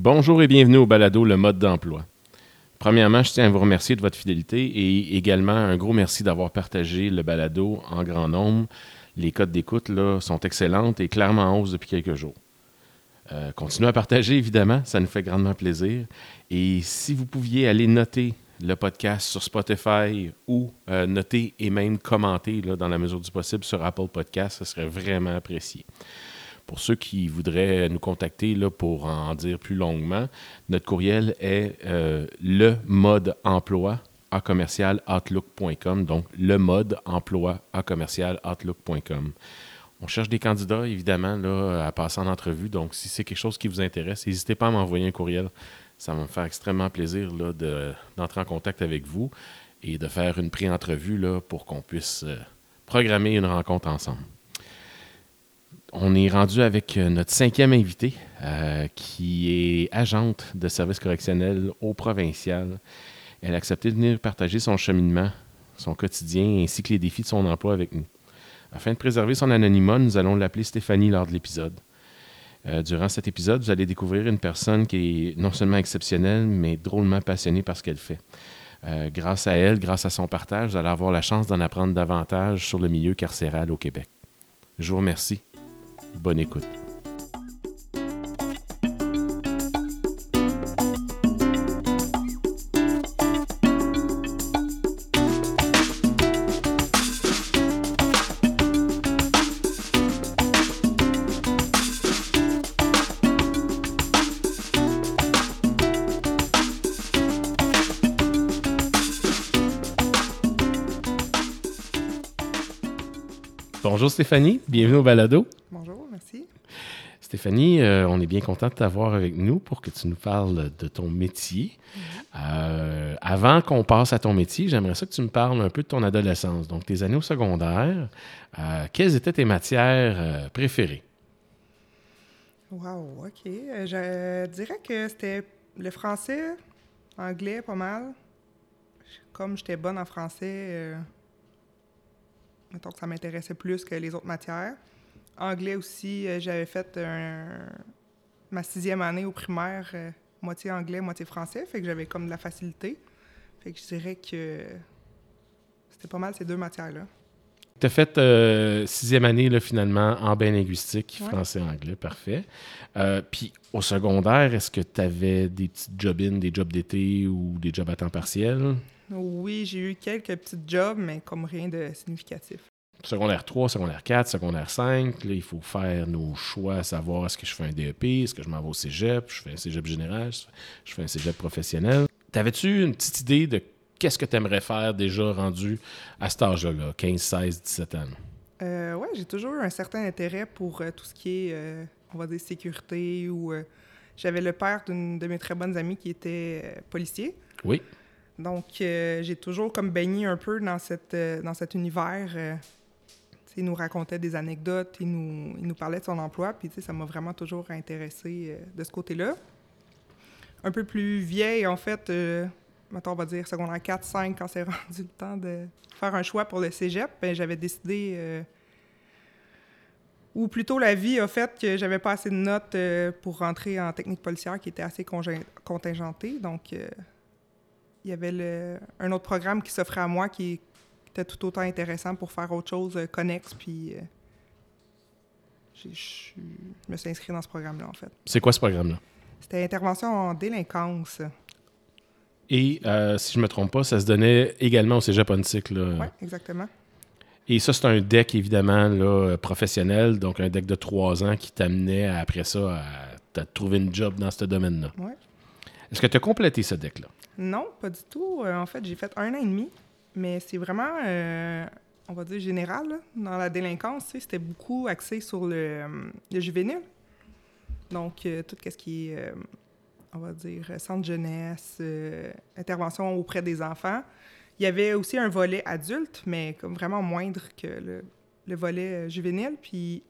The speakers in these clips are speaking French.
Bonjour et bienvenue au balado Le mode d'emploi. Premièrement, je tiens à vous remercier de votre fidélité et également un gros merci d'avoir partagé le balado en grand nombre. Les codes d'écoute sont excellentes et clairement en hausse depuis quelques jours. Euh, continuez à partager, évidemment, ça nous fait grandement plaisir. Et si vous pouviez aller noter le podcast sur Spotify ou euh, noter et même commenter dans la mesure du possible sur Apple Podcast, ce serait vraiment apprécié. Pour ceux qui voudraient nous contacter là, pour en dire plus longuement, notre courriel est euh, le mode emploi à commercial outlook.com. Donc, le mode emploi à commercial outlook.com. On cherche des candidats, évidemment, là, à passer en entrevue. Donc, si c'est quelque chose qui vous intéresse, n'hésitez pas à m'envoyer un courriel. Ça va me faire extrêmement plaisir là, d'entrer en contact avec vous et de faire une pré-entrevue pour qu'on puisse euh, programmer une rencontre ensemble on est rendu avec euh, notre cinquième invité, euh, qui est agente de service correctionnel au provincial. Elle a accepté de venir partager son cheminement, son quotidien ainsi que les défis de son emploi avec nous. Afin de préserver son anonymat, nous allons l'appeler Stéphanie lors de l'épisode. Euh, durant cet épisode, vous allez découvrir une personne qui est non seulement exceptionnelle, mais drôlement passionnée par ce qu'elle fait. grâce à elle, grâce à son partage, vous allez avoir la chance d'en apprendre davantage sur le milieu carcéral au Québec. Je vous remercie. Bonne écoute. Bonjour Stéphanie, bienvenue au balado. Stéphanie, euh, on est bien content de t'avoir avec nous pour que tu nous parles de ton métier. Euh, avant qu'on passe à ton métier, j'aimerais ça que tu me parles un peu de ton adolescence, donc tes années au secondaire. Euh, quelles étaient tes matières préférées? Wow, OK. Je dirais que c'était le français, anglais, pas mal. Comme j'étais bonne en français, mettons que ça m'intéressait plus que les autres matières. Anglais aussi, euh, j'avais fait ma sixième année au primaire, euh, moitié anglais, moitié français, fait que j'avais comme de la facilité. Fait que je dirais que c'était pas mal ces deux matières-là. Tu as fait euh, sixième année, là, finalement, en bain linguistique, français-anglais, parfait. Puis au secondaire, est-ce que tu avais des petites job-in, des jobs d'été ou des jobs à temps partiel? Oui, j'ai eu quelques petits jobs, mais comme rien de significatif secondaire 3, secondaire 4, secondaire 5. Là, il faut faire nos choix, savoir est-ce que je fais un DEP, est-ce que je m'en vais au cégep, je fais un cégep général, je fais un cégep professionnel. T'avais-tu une petite idée de qu'est-ce que tu aimerais faire déjà rendu à cet âge-là, 15, 16, 17 ans? Euh, oui, j'ai toujours eu un certain intérêt pour euh, tout ce qui est, euh, on va dire, sécurité ou... J'avais le père d'une de mes très bonnes amies qui était policier. Oui. Donc, j'ai toujours comme baigné un peu dans, cette, dans cet univers il nous racontait des anecdotes, il nous, il nous parlait de son emploi, puis ça m'a vraiment toujours intéressé euh, de ce côté-là. Un peu plus vieille, en fait, euh, on va dire secondaire 4, 5, quand c'est rendu le temps de faire un choix pour le cégep, ben, j'avais décidé, euh, ou plutôt la vie a fait que j'avais pas assez de notes euh, pour rentrer en technique policière qui était assez contingentée. Donc, il y avait un autre programme qui s'offrait à moi qui tout autant intéressant pour faire autre chose euh, connexe. Puis euh, je me suis inscrit dans ce programme-là, en fait. C'est quoi ce programme-là? C'était intervention en délinquance. Et euh, si je ne me trompe pas, ça se donnait également au Cégep Ontic. Oui, exactement. Et ça, c'est un deck, évidemment, là, professionnel, donc un deck de trois ans qui t'amenait après ça à, trouver une job dans ce domaine-là. Oui. Est-ce que tu as complété ce deck-là? Non, pas du tout. en fait, j'ai fait un an et demi. Mais c'est vraiment, euh, on va dire, général. Dans la délinquance, c'était beaucoup axé sur le, euh, juvénile. Donc, euh, tout ce qui est, on va dire, centre jeunesse, intervention auprès des enfants. Il y avait aussi un volet adulte, mais comme vraiment moindre que le, volet juvénile. Puis,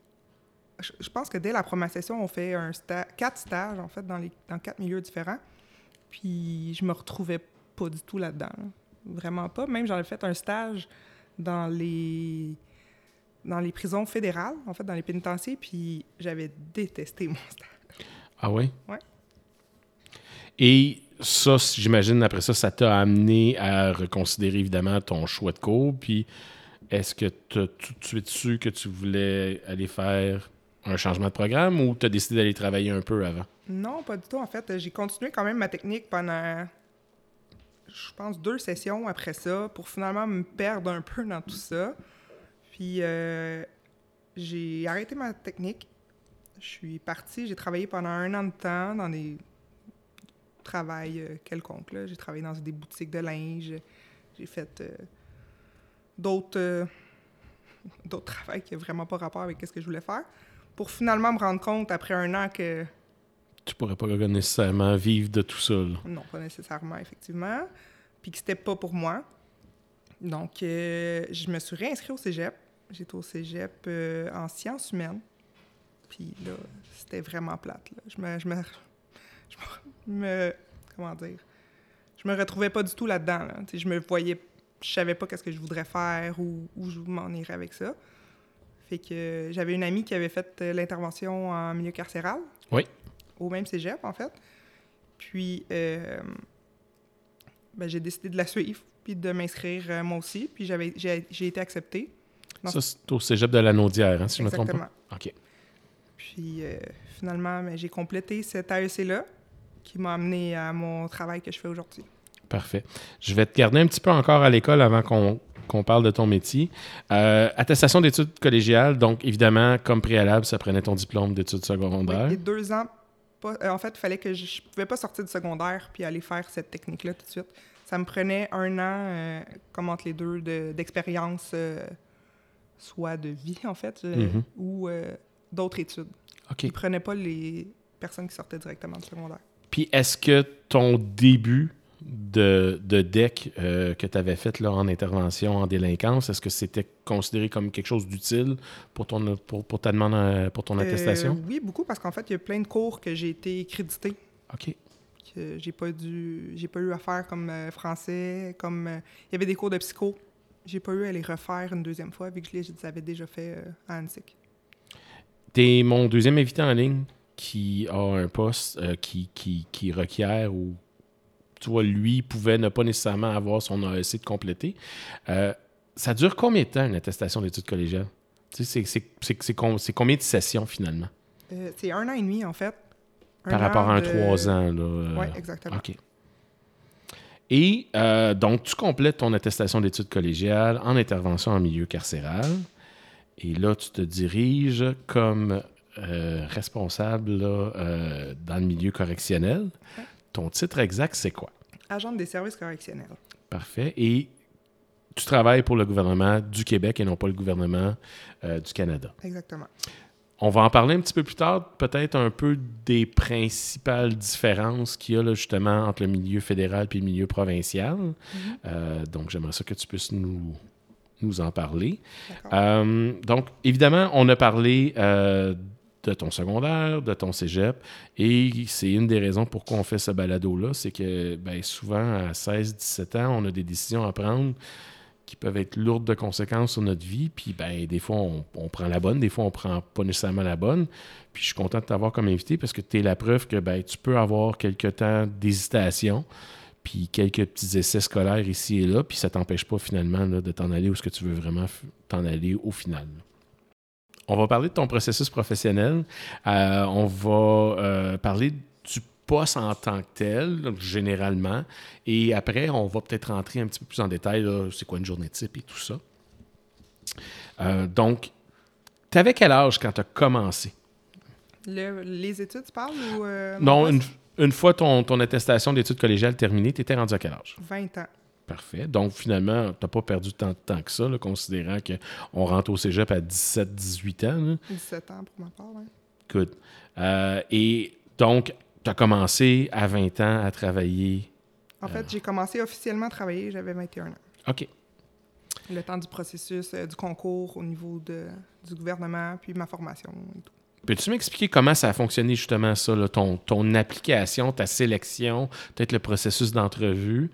je pense que dès la première session, on fait un quatre stages, en fait, dans, les, dans quatre milieux différents. Puis, je me retrouvais pas du tout là-dedans. là dedans vraiment pas. Même j'en ai fait un stage dans les dans les prisons fédérales, en fait, dans les pénitenciers, puis j'avais détesté mon stage. Ah oui? Oui. Et ça, j'imagine, après ça, ça t'a amené à reconsidérer évidemment ton choix de cours. Puis, est-ce que tu as tout de suite su que tu voulais aller faire un changement de programme ou tu as décidé d'aller travailler un peu avant? Non, pas du tout. En fait, j'ai continué quand même ma technique pendant, je pense, deux sessions après ça pour finalement me perdre un peu dans tout ça. Puis, euh, j'ai arrêté ma technique. Je suis partie, j'ai travaillé pendant un an de temps dans des travails euh, quelconques. J'ai travaillé dans des boutiques de linge. J'ai fait euh, d'autres d'autres travails qui n'ont vraiment pas rapport avec ce que je voulais faire. Pour finalement me rendre compte après un an que tu pourrais pas nécessairement vivre de tout ça. Non, pas nécessairement, effectivement. Puis que c'était pas pour moi. Donc, euh, je me suis réinscrite au cégep. J'étais au cégep euh, en sciences humaines. Puis là, c'était vraiment plate. Je, me, je, me, je me, Comment dire? Je me retrouvais pas du tout là-dedans. Là. Je me voyais. Je savais pas qu'est-ce que je voudrais faire ou où je m'en irais avec ça. Fait que j'avais une amie qui avait fait euh, l'intervention en milieu carcéral. Oui au même cégep, en fait. Puis, euh, ben, j'ai décidé de la suivre, puis de m'inscrire euh, moi aussi. Puis, j'avais, j'ai, été acceptée. Ça, c'est au cégep de la Naudière, hein, si je ne me trompe pas? OK. Puis, euh, finalement, ben, j'ai complété cet AEC-là qui m'a amené à mon travail que je fais aujourd'hui. Parfait. Je vais te garder un petit peu encore à l'école avant qu'on qu'on parle de ton métier. attestation d'études collégiales, donc évidemment, comme préalable, ça prenait ton diplôme d'études secondaires. Oui, deux ans euh, en fait, il fallait que je, ne pouvais pas sortir du secondaire puis aller faire cette technique-là tout de suite. Ça me prenait un an, euh, comme entre les deux, d'expérience, euh, soit de vie, en fait, mm-hmm. ou d'autres études. OK. Ils prenaient pas les personnes qui sortaient directement du secondaire. Puis est-ce que ton début de, de deck euh, que tu avais fait là, en intervention en délinquance, est-ce que c'était considéré comme quelque chose d'utile pour ton pour, pour ta demande euh, pour ton euh, attestation? oui, beaucoup, parce qu'en fait, il y a plein de cours que j'ai été crédité. OK. Que j'ai pas dû. J'ai pas eu à faire comme français, comme. il y avait des cours de psycho. J'ai pas eu à les refaire une deuxième fois, vu que je les avais déjà fait à Annecy. T'es mon deuxième invité en ligne qui a un poste qui, qui, qui requiert ou tu vois, lui pouvait ne pas nécessairement avoir son AEC de compléter. Euh, ça dure combien de temps une attestation d'études collégiales? C'est combien de sessions finalement? Euh, c'est un an et demi en fait. Par rapport à un trois ans. Euh, oui, exactement. OK. Et donc, tu complètes ton attestation d'études collégiales en intervention en milieu carcéral. Et là, tu te diriges comme responsable dans le milieu correctionnel. Ton titre exact, c'est quoi? Agent des services correctionnels. Parfait. Et tu travailles pour le gouvernement du Québec et non pas le gouvernement euh, du Canada. Exactement. On va en parler un petit peu plus tard, peut-être un peu des principales différences qu'il y a là, justement entre le milieu fédéral et le milieu provincial. Mm-hmm. Euh, donc, j'aimerais ça que tu puisses nous, nous en parler. Euh, donc, évidemment, on a parlé de ton secondaire, de ton cégep. Et c'est une des raisons pourquoi on fait ce balado-là, c'est que ben, souvent, à 16-17 ans, on a des décisions à prendre qui peuvent être lourdes de conséquences sur notre vie. Puis ben, des fois, on, prend la bonne, des fois, on prend pas nécessairement la bonne. Puis je suis content de t'avoir comme invité parce que tu es la preuve que ben, tu peux avoir quelques temps d'hésitation puis quelques petits essais scolaires ici et là, puis ça t'empêche pas finalement de t'en aller où ce que tu veux vraiment t'en aller au final. On va parler de ton processus professionnel. Euh, on va euh, parler du poste en tant que tel, généralement. Et après, on va peut-être rentrer un petit peu plus en détail, c'est quoi une journée type et tout ça. Euh, donc, tu avais quel âge quand tu as commencé? les études, tu parles? Ou, non, une, fois ton, ton attestation d'études collégiales terminée, tu étais rendu à quel âge? 20 ans. Parfait. Donc, finalement, tu n'as pas perdu tant de temps que ça, considérant qu'on rentre au cégep à 17-18 ans. 17 ans pour ma part, oui. Good. Euh, et donc, tu as commencé à 20 ans à travailler. En fait, euh, j'ai commencé officiellement à travailler, j'avais 21 ans. OK. Le temps du processus, euh, du concours au niveau de, du gouvernement, puis ma formation et tout. Peux-tu m'expliquer comment ça a fonctionné justement ça, ton, ton application, ta sélection, peut-être le processus d'entrevue?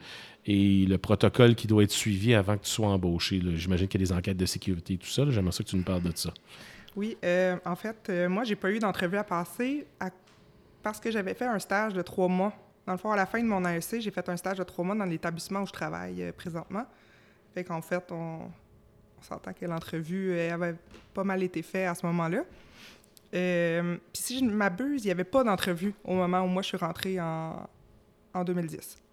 Et le protocole qui doit être suivi avant que tu sois embauché. J'imagine qu'il y a des enquêtes de sécurité et tout ça. J'aimerais ça que tu nous parles de ça. Oui, euh, en fait, euh, moi, j'ai pas eu d'entrevue à passer parce que j'avais fait un stage de trois mois Dans le fond, à la fin de mon AEC, j'ai fait un stage de trois mois dans l'établissement où je travaille euh, présentement. Fait qu'en fait, on, s'entend que l'entrevue euh, avait pas mal été faite à ce moment-là. Puis si je ne m'abuse, il n'y avait pas d'entrevue au moment où moi je suis rentrée en, en 2010.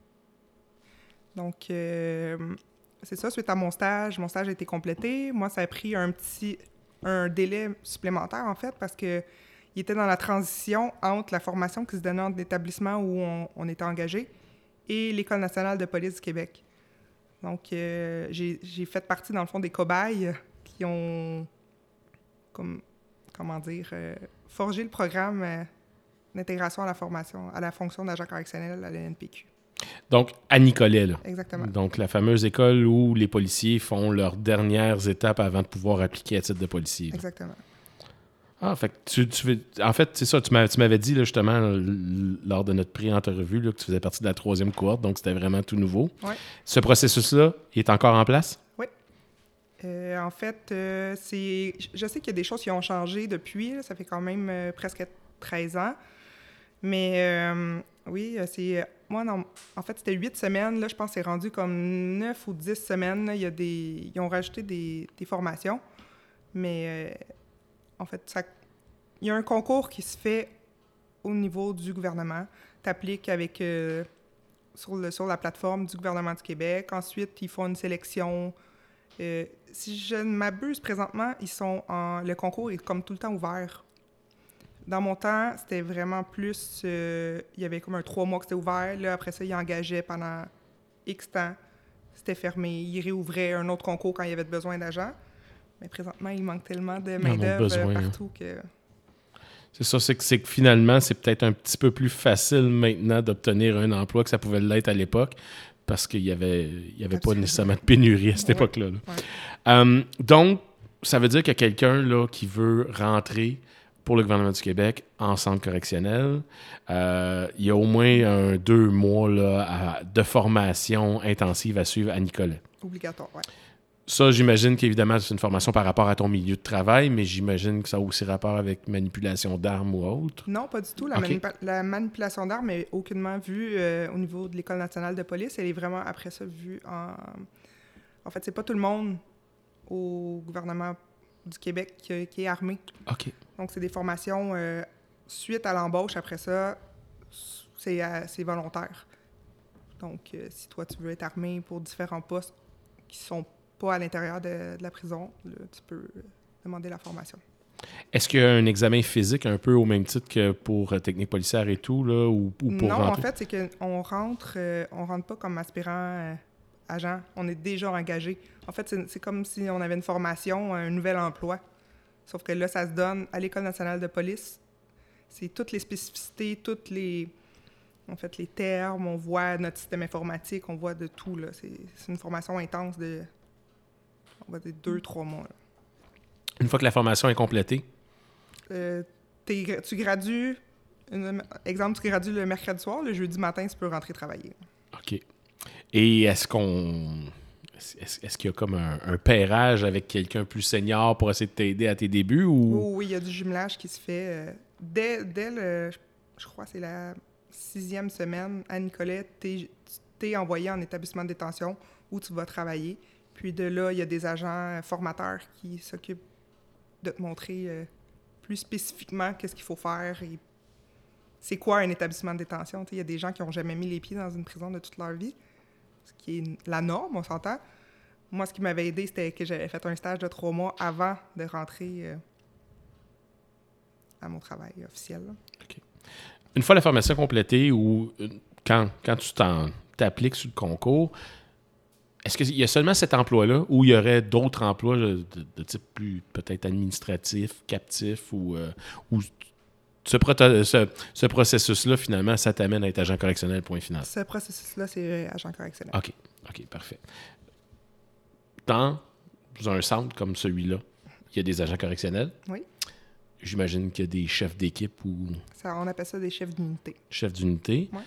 Donc, euh, c'est ça, suite à mon stage, mon stage a été complété. Moi, ça a pris un petit un délai supplémentaire, en fait, parce que il était dans la transition entre la formation qui se donnait dans l'établissement où on, était engagé et l'École nationale de police du Québec. Donc, euh, j'ai fait partie, dans le fond, des cobayes qui ont, comme, comment dire, euh, forgé le programme d'intégration à la formation, à la fonction d'agent correctionnel à l'NPQ. Donc, à Nicolet, là. Exactement. Donc, la fameuse école où les policiers font leurs dernières étapes avant de pouvoir appliquer à titre de policier. là. Exactement. Ah, fait que tu, tu veux- en fait, c'est ça, tu m'as- tu m'avais dit là, justement l- lors de notre pré-entrevue là, que tu faisais partie de la troisième cohorte, donc c'était vraiment tout nouveau. Ouais. Ce processus-là, est encore en place? Euh, en fait, euh, c'est, je sais qu'il y a des choses qui ont changé depuis. là. ça fait quand même euh, presque 13 ans. Mais euh, oui, euh, c'est. Moi, non, en fait, c'était 8 semaines. Là, je pense que c'est rendu comme 9 ou 10 semaines. Il y a des, ils ont rajouté des, des formations. Mais euh, en fait, ça, il y a un concours qui se fait au niveau du gouvernement. Tu appliques avec. euh, sur, le, sur la plateforme du gouvernement du Québec. Ensuite, ils font une sélection. Euh, si je ne m'abuse présentement, ils sont en, le concours est comme tout le temps ouvert. Dans mon temps, c'était vraiment plus. euh, il y avait comme un trois mois que c'était ouvert. Là, après ça, ils engageaient pendant X temps. C'était fermé. Ils réouvraient un autre concours quand il y avait besoin d'agents. Mais présentement, il manque tellement de main-d'œuvre hein. partout que. C'est ça, c'est que, finalement, c'est peut-être un petit peu plus facile maintenant d'obtenir un emploi que ça pouvait l'être à l'époque parce qu'il n'y avait, y avait pas nécessairement de pénurie à cette Ouais. époque-là. là. Ouais. Euh, donc, ça veut dire qu'il y a quelqu'un qui veut rentrer pour le gouvernement du Québec en centre correctionnel. Euh, il y a au moins un deux mois là, à- de formation intensive à suivre à Nicolet. Obligatoire, ouais. Ça, j'imagine qu'évidemment, c'est une formation par rapport à ton milieu de travail, mais j'imagine que ça a aussi rapport avec manipulation d'armes ou autre. Non, pas du tout. La, Ok. manipa- la manipulation d'armes est aucunement vue euh, au niveau de l'École nationale de police. Elle est vraiment, après ça, vue en... En fait, c'est pas tout le monde au gouvernement du Québec qui, qui est armé. OK. Donc, c'est des formations euh, suite à l'embauche. Après ça, c'est euh, c'est volontaire. Donc, euh, si toi, tu veux être armé pour différents postes qui sont pas à l'intérieur de, de la prison, là, tu peux demander la formation. Est-ce qu'il y a un examen physique un peu au même titre que pour technique policière et tout, là, ou, ou pour non, en fait, c'est qu'on rentre, on rentre pas comme aspirant agent. On est déjà engagé. En fait, c'est comme si on avait une formation, un nouvel emploi. Sauf que là, ça se donne à l'École nationale de police. C'est toutes les spécificités, toutes les, en fait, les termes. On voit notre système informatique, on voit de tout. C'est une formation intense de, on va dire, deux, trois mois. là. Une fois que la formation est complétée, Euh, tu gradues, une- exemple, tu gradues le mercredi soir, le jeudi matin, tu peux rentrer travailler. OK. Et est-ce qu'on. Est-ce qu'il y a comme un, un pairage avec quelqu'un plus senior pour essayer de t'aider à tes débuts ou? Oui, il y a du jumelage qui se fait euh, dès, dès le. je- crois c'est la sixième semaine à Nicolet, t'es es envoyé en établissement de détention où tu vas travailler. Puis de là, il y a des agents euh, formateurs qui s'occupent de te montrer euh, plus spécifiquement qu'est-ce qu'il faut faire et c'est quoi un établissement de détention. Tu Il y a des gens qui n'ont jamais mis les pieds dans une prison de toute leur vie, qui est la norme, on s'entend. Moi, ce qui m'avait aidé, c'était que j'avais fait un stage de trois mois avant de rentrer euh, à mon travail officiel. Une fois la formation complétée ou euh, quand, quand tu t'appliques sur le concours, est-ce qu'il y a seulement cet emploi-là ou il y aurait d'autres emplois de, de type plus peut-être administratif, captif ou, euh, ou ce, ce- ce processus-là, finalement, ça t'amène à être agent correctionnel, point final. Ce processus-là, c'est agent correctionnel. OK. OK, parfait. Dans un centre comme celui-là, il y a des agents correctionnels. Oui. J'imagine qu'il y a des chefs d'équipe ou Ça, on appelle ça des chefs d'unité. chefs d'unité. Ouais.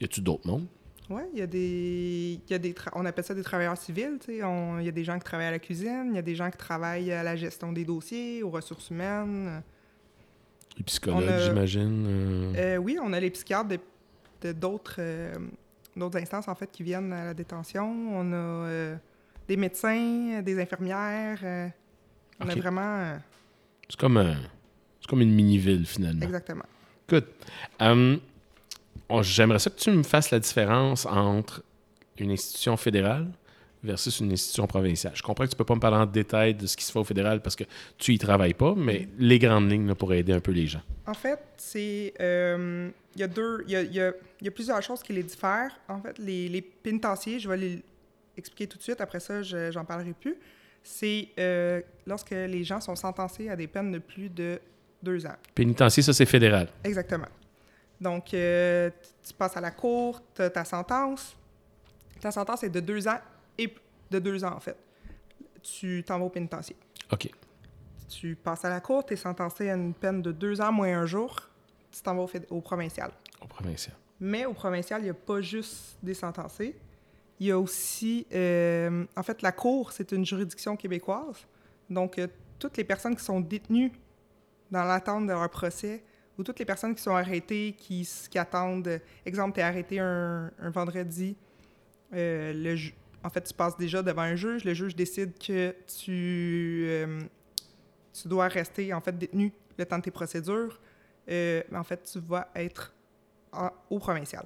Y a-tu d'autres mondes? Oui, il y a des. Y a des tra- on appelle ça des travailleurs civils. tu sais. On- Il y a des gens qui travaillent à la cuisine, il y a des gens qui travaillent à la gestion des dossiers, aux ressources humaines. Les psychologues, a- j'imagine. euh, Euh, oui, on a les psychiatres. de- d'autres euh, d'autres instances, en fait, qui viennent à la détention. On a des médecins, des infirmières. on a vraiment... C'est comme, un- c'est comme une mini-ville, finalement. exactement. Good. Hum, on- J'aimerais ça que tu me fasses la différence entre une institution fédérale versus une institution provinciale. Je comprends que tu peux pas me parler en détail de ce qui se fait au fédéral parce que tu y travailles pas, mais les grandes lignes là, pour aider un peu les gens. En fait, c'est. euh, Il y a deux. Il y a, il y a- il y a plusieurs choses qui les diffèrent. En fait, les, les pénitenciers, je vais les expliquer tout de suite, après ça, je j'en parlerai plus. C'est euh, lorsque les gens sont sentencés à des peines de plus de deux ans. Pénitencier, ça c'est fédéral. Exactement. Donc, euh, tu- tu passes à la cour, tu ta sentence. Ta sentence est de deux ans et de deux ans, en fait. Tu t'en vas au pénitencier. OK. Tu passes à la cour, tu es sentencé à une peine de deux ans moins un jour, tu t'en vas au, au provincial. Au provincial. Mais au provincial, il n'y a pas juste des sentencés. Il y a aussi, euh, en fait, la cour, c'est une juridiction québécoise. Donc, euh, toutes les personnes qui sont détenues dans l'attente de leur procès ou toutes les personnes qui sont arrêtées, qui, attendent, euh, exemple, tu es arrêté un, un vendredi, euh, le ju- en fait, tu passes déjà devant un juge, le juge décide que tu, euh, tu dois rester, en fait, détenu le temps de tes procédures. Euh, en fait, tu vas être au provincial.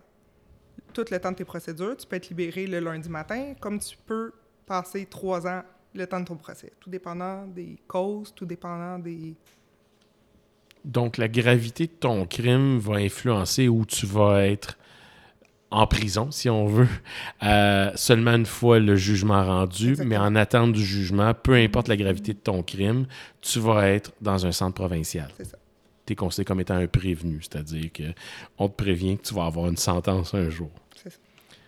Tout le temps de tes procédures, tu peux être libéré le lundi matin, comme tu peux passer trois ans le temps de ton procès. Tout dépendant des causes, tout dépendant des... Donc, la gravité de ton crime va influencer où tu vas être en prison, si on veut, euh, seulement une fois le jugement rendu, Exactement. mais en attente du jugement, peu importe la gravité de ton crime, tu vas être dans un centre provincial. C'est ça. Tu es considéré comme étant un prévenu, c'est-à-dire que on te prévient que tu vas avoir une sentence un jour. C'est ça.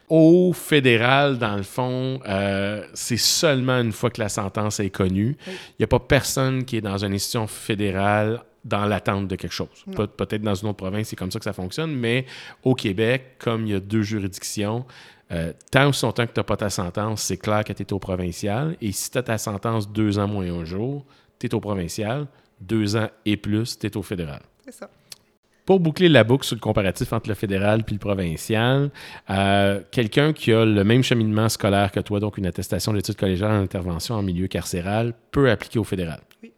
Au fédéral, dans le fond, euh, c'est seulement une fois que la sentence est connue. Il Oui. n'y a pas personne qui est dans une institution fédérale dans l'attente de quelque chose. Pe- Peut-être dans une autre province, c'est comme ça que ça fonctionne, mais au Québec, comme il y a deux juridictions, euh, tant ou son temps que tu n'as pas ta sentence, c'est clair que tu es au provincial. Et si tu as ta sentence deux ans moins un jour, tu es au provincial. Deux ans et plus, tu es au fédéral. C'est ça. Pour boucler la boucle sur le comparatif entre le fédéral puis le provincial, euh, quelqu'un qui a le même cheminement scolaire que toi, donc une attestation d'études collégiales en intervention en milieu carcéral, peut appliquer au fédéral. Oui.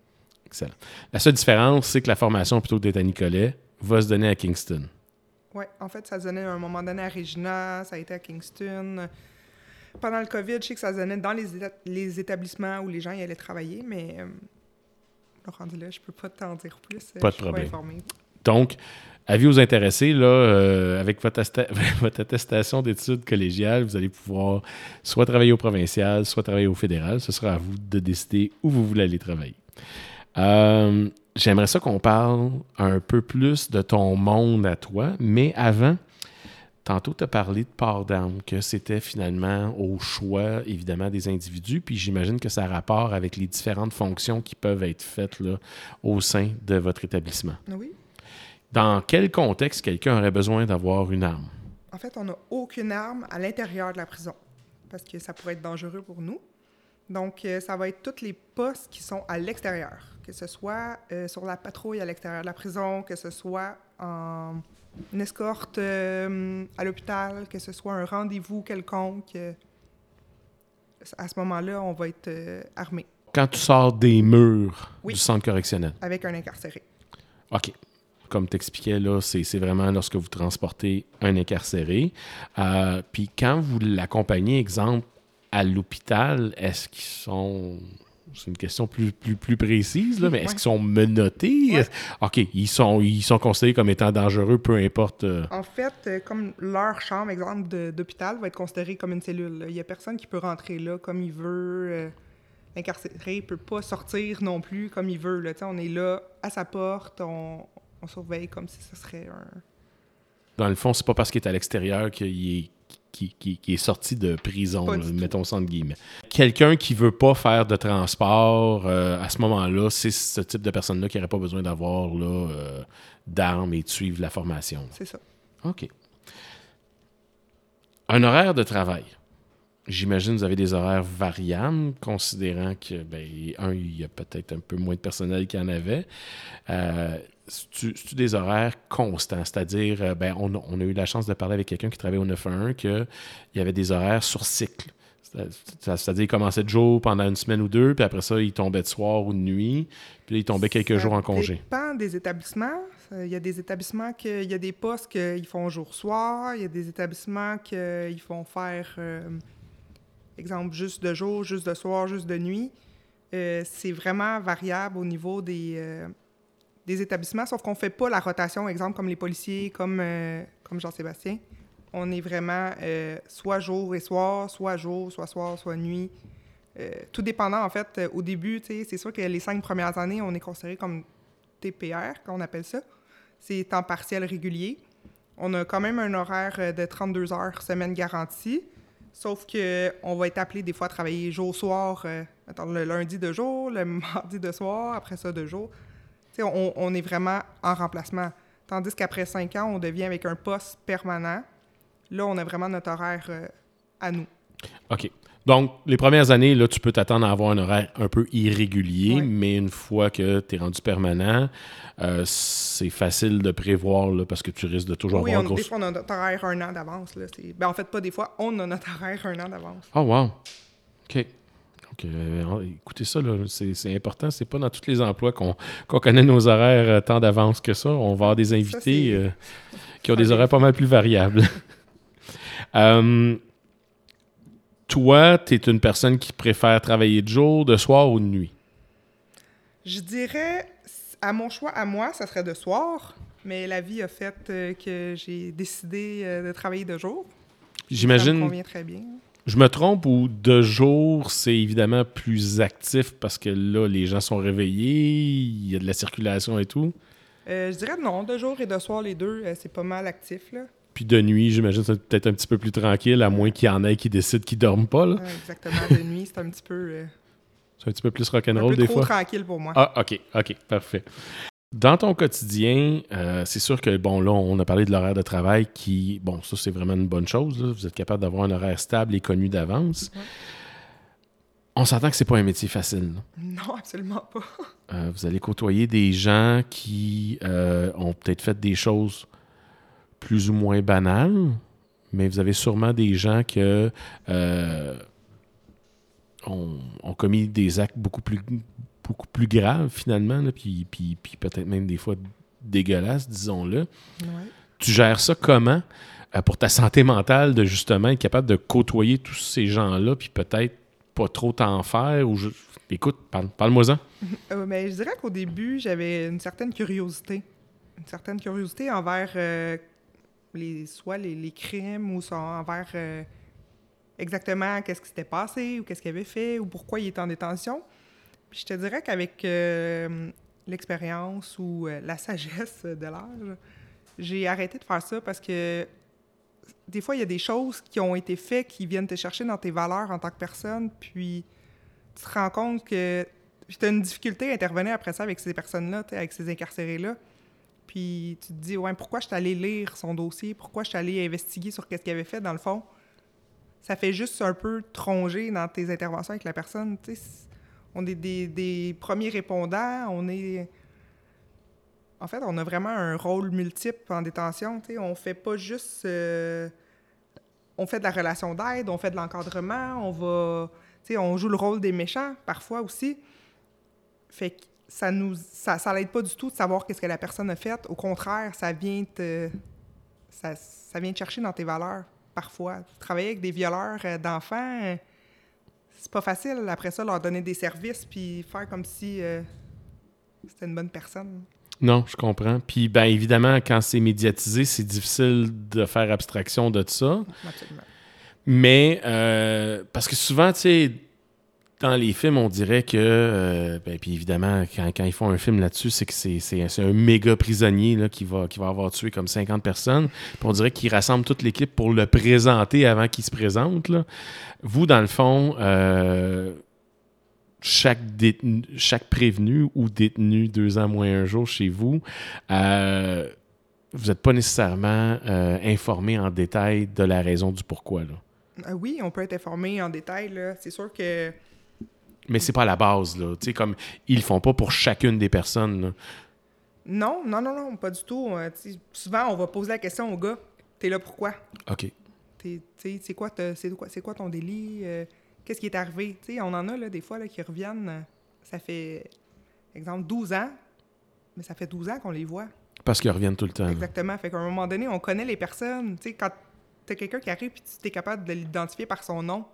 Excellent. La seule différence, c'est que la formation, plutôt que d'être à Nicolet, va se donner à Kingston. Oui, en fait, ça se donnait à un moment donné à Regina, ça a été à Kingston. Pendant le COVID, je sais que ça se donnait dans les, éta- les établissements où les gens y allaient travailler, mais euh, rendu là, je peux pas t'en dire plus. euh, Pas de je problème. Donc, avis aux intéressés, là, euh, avec votre attestation d'études collégiales, vous allez pouvoir soit travailler au provincial, soit travailler au fédéral. Ce sera à vous de décider où vous voulez aller travailler. Euh, J'aimerais ça qu'on parle un peu plus de ton monde à toi, mais avant, tantôt tu as parlé de port d'armes, que c'était finalement au choix, évidemment, des individus, puis j'imagine que ça a rapport avec les différentes fonctions qui peuvent être faites là, au sein de votre établissement. Oui. Dans quel contexte quelqu'un aurait besoin d'avoir une arme? En fait, on n'a aucune arme à l'intérieur de la prison parce que ça pourrait être dangereux pour nous. Donc, euh, ça va être tous les postes qui sont à l'extérieur, que ce soit euh, sur la patrouille à l'extérieur de la prison, que ce soit en une escorte euh, à l'hôpital, que ce soit un rendez-vous quelconque. euh, à ce moment-là, on va être armé Quand tu sors des murs Oui. du centre correctionnel. avec un incarcéré. OK. Comme tu expliquais, là, c'est c'est vraiment lorsque vous transportez un incarcéré. Euh, Puis quand vous l'accompagnez, exemple, à l'hôpital, est-ce qu'ils sont. C'est une question plus, plus, plus précise, là, mais est-ce Ouais. qu'ils sont menottés? Ouais. OK, ils sont, ils sont considérés comme étant dangereux, peu importe. euh, En fait, euh, comme leur chambre, exemple, d'hôpital, va être considérée comme une cellule. Il n'y a personne qui peut rentrer là comme il veut. euh, L'incarcéré ne peut pas sortir non plus comme il veut. Là. On est là à sa porte, on, on surveille comme si ce serait un... Dans le fond, c'est pas parce qu'il est à l'extérieur qu'il est, qui, qui- qui est sorti de prison, là, mettons ça entre guillemets. Quelqu'un qui veut pas faire de transport, euh, à ce moment-là, c'est ce type de personne-là qui n'aurait pas besoin d'avoir euh, d'armes et de suivre la formation. C'est ça. OK. Un horaire de travail. J'imagine que vous avez des horaires variables, considérant que, ben, un, il y a peut-être un peu moins de personnel qu'il y en avait. Euh, c'est-tu des horaires constants? C'est-à-dire, euh, ben, on, on, a eu la chance de parler avec quelqu'un qui travaillait au 911 qu'il y avait des horaires sur cycle. C'est-à-dire, il commençait de jour pendant une semaine ou deux, puis après ça, il tombait de soir ou de nuit, puis il tombait quelques jours en congé. Ça dépend des établissements. Il y a des établissements qu'il y a des postes qu'ils font jour-soir, il y a des établissements qu'ils font faire, euh, exemple, juste de jour, juste de soir, juste de nuit. Euh, c'est vraiment variable au niveau des, euh, établissements, sauf qu'on ne fait pas la rotation, exemple, comme les policiers, comme, comme Jean-Sébastien on est vraiment euh, soit jour et soir, soit jour, soit soir, soit nuit. Euh, tout dépendant, en fait, euh, au début, c'est sûr que les cinq premières années, on est considéré comme TPR, qu'on appelle ça. C'est temps partiel régulier. On a quand même un horaire de 32 heures semaine garantie, sauf qu'on va être appelé des fois à travailler jour-soir, le lundi de jour, le mardi de soir, après ça de jour. On, on est vraiment en remplacement. Tandis qu'après cinq ans, on devient avec un poste permanent Là, on a vraiment notre horaire euh, à nous. OK. Donc, les premières années, là, tu peux t'attendre à avoir un horaire un peu irrégulier, mais une fois que tu es rendu permanent, euh, c'est facile de prévoir là, parce que tu risques de toujours oui, avoir on, des fois, on a notre horaire un an d'avance. Ben, en fait, pas des fois, on a notre horaire un an d'avance. Oh, wow. OK. Donc, euh, écoutez ça, c'est important. C'est pas dans tous les emplois qu'on connaît nos horaires tant d'avance que ça. On va avoir des invités qui ont des horaires pas mal plus variables. Euh, toi, tu es une personne qui préfère travailler de jour, de soir ou de nuit? Je dirais, à mon choix, à moi, ça serait de soir, mais la vie a fait euh, que j'ai décidé euh, de travailler de jour. J'imagine. Ça me convient très bien. Je me trompe ou de jour, c'est évidemment plus actif parce que là, les gens sont réveillés, il y a de la circulation et tout? je dirais non, de jour et de soir, les deux, c'est pas mal actif. Là. Puis de nuit, j'imagine c'est peut-être un petit peu plus tranquille, à moins qu'il y en ait qui décident qu'ils dorment pas. Là. exactement. De nuit, c'est un petit peu. Euh, c'est un petit peu plus rock'n'roll des trop fois. tranquille pour moi. Ah, OK, OK, parfait. Dans ton quotidien, euh, c'est sûr que, bon, là, on a parlé de l'horaire de travail qui, bon, ça, c'est vraiment une bonne chose. Vous êtes capable d'avoir un horaire stable et connu d'avance. On s'entend que c'est pas un métier facile. Non, absolument pas. Euh, vous allez côtoyer des gens qui ont peut-être fait des choses plus ou moins banal, mais vous avez sûrement des gens qui euh, ont, commis des actes beaucoup plus, beaucoup plus graves finalement, puis, puis, peut-être même des fois dégueulasses, disons-le. Tu gères ça comment euh, pour ta santé mentale de justement être capable de côtoyer tous ces gens-là, puis peut-être pas trop t'en faire ou Écoute, parle, moi ça. Euh, je dirais qu'au début, j'avais une certaine curiosité. Une certaine curiosité envers les, soit les, crimes ou envers euh, exactement qu'est-ce qui s'était passé ou qu'est-ce qu'il avait fait ou pourquoi il était en détention. Puis je te dirais qu'avec euh, l'expérience ou euh, la sagesse de l'âge, j'ai arrêté de faire ça parce que des fois, il y a des choses qui ont été faites qui viennent te chercher dans tes valeurs en tant que personne, puis tu te rends compte que tu as une difficulté à intervenir après ça avec ces personnes-là, avec ces incarcérés-là. Puis tu te dis, ouais, pourquoi je suis allé lire son dossier? Pourquoi je suis allé investiguer sur qu'est-ce qu'il avait fait? Dans le fond, ça fait juste un peu tronger dans tes interventions avec la personne. On est des, premiers répondants, on est. En fait, on a vraiment un rôle multiple en détention. sais. On fait pas juste. Euh, on fait de la relation d'aide, on fait de l'encadrement, on va. on joue le rôle des méchants parfois aussi. Fait que ça nous ça, ça l'aide pas du tout de savoir qu'est-ce que la personne a fait. Au contraire, ça vient te ça, ça vient te chercher dans tes valeurs parfois. Travailler avec des violeurs euh, d'enfants, c'est pas facile. Après ça, leur donner des services puis faire comme si euh, c'était une bonne personne. Non, je comprends. Puis, bien évidemment, quand c'est médiatisé, c'est difficile de faire abstraction de ça. Absolument. Mais, parce que souvent, tu sais, dans les films, on dirait que, euh, ben, puis évidemment, quand, ils font un film là-dessus, c'est que c'est un méga prisonnier qui, va, qui va avoir tué comme 50 personnes. Puis on dirait qu'il rassemble toute l'équipe pour le présenter avant qu'il se présente. Vous, dans le fond, euh, chaque, chaque prévenu ou détenu deux ans moins un jour chez vous, euh, vous n'êtes pas nécessairement informé en détail de la raison du pourquoi. Ah oui, on peut être informé en détail. C'est sûr que Mais c'est pas à la base, là. Tu sais, comme, ils le font pas pour chacune des personnes, là. non, non, non, non, pas du tout. Euh, souvent, on va poser la question au gars T'es là pourquoi OK. C'est quoi, c'est quoi, c'est quoi ton délit? Euh, Qu'est-ce qui est arrivé On en a là, des fois là, qui reviennent. euh, Ça fait, exemple, 12 ans, mais ça fait 12 ans qu'on les voit. Parce qu'ils reviennent tout le temps. là. Exactement. Fait qu'à un moment donné, on connaît les personnes. Tu sais, quand t'as quelqu'un qui arrive et tu es capable de l'identifier par son nom,